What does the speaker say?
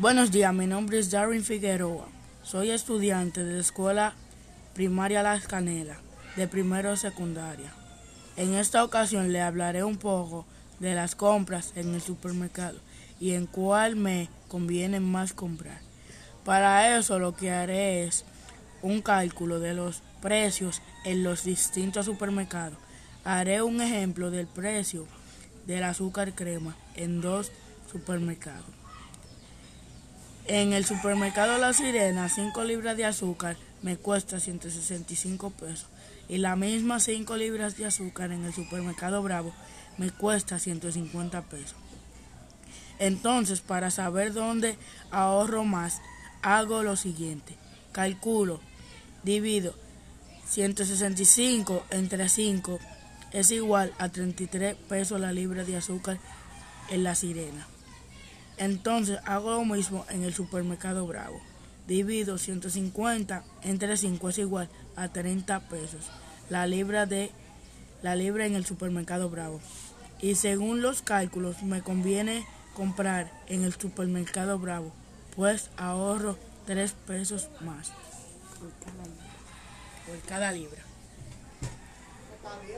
Buenos días, mi nombre es Darwin Figueroa. Soy estudiante de la escuela primaria Las Canelas, de primero secundaria. En esta ocasión le hablaré un poco de las compras en el supermercado y en cuál me conviene más comprar. Para eso lo que haré es un cálculo de los precios en los distintos supermercados. Haré un ejemplo del precio del azúcar crema en dos supermercados. En el supermercado La Sirena, 5 libras de azúcar me cuesta 165 pesos. Y la misma 5 libras de azúcar en el supermercado Bravo me cuesta 150 pesos. Entonces, para saber dónde ahorro más, hago lo siguiente. Calculo, divido 165 entre 5 es igual a 33 pesos la libra de azúcar en la sirena. Entonces hago lo mismo en el supermercado Bravo. Divido 150 entre 5 es igual a 30 pesos la libra de la libra en el supermercado Bravo. Y según los cálculos me conviene comprar en el supermercado Bravo, pues ahorro 3 pesos más por cada libra.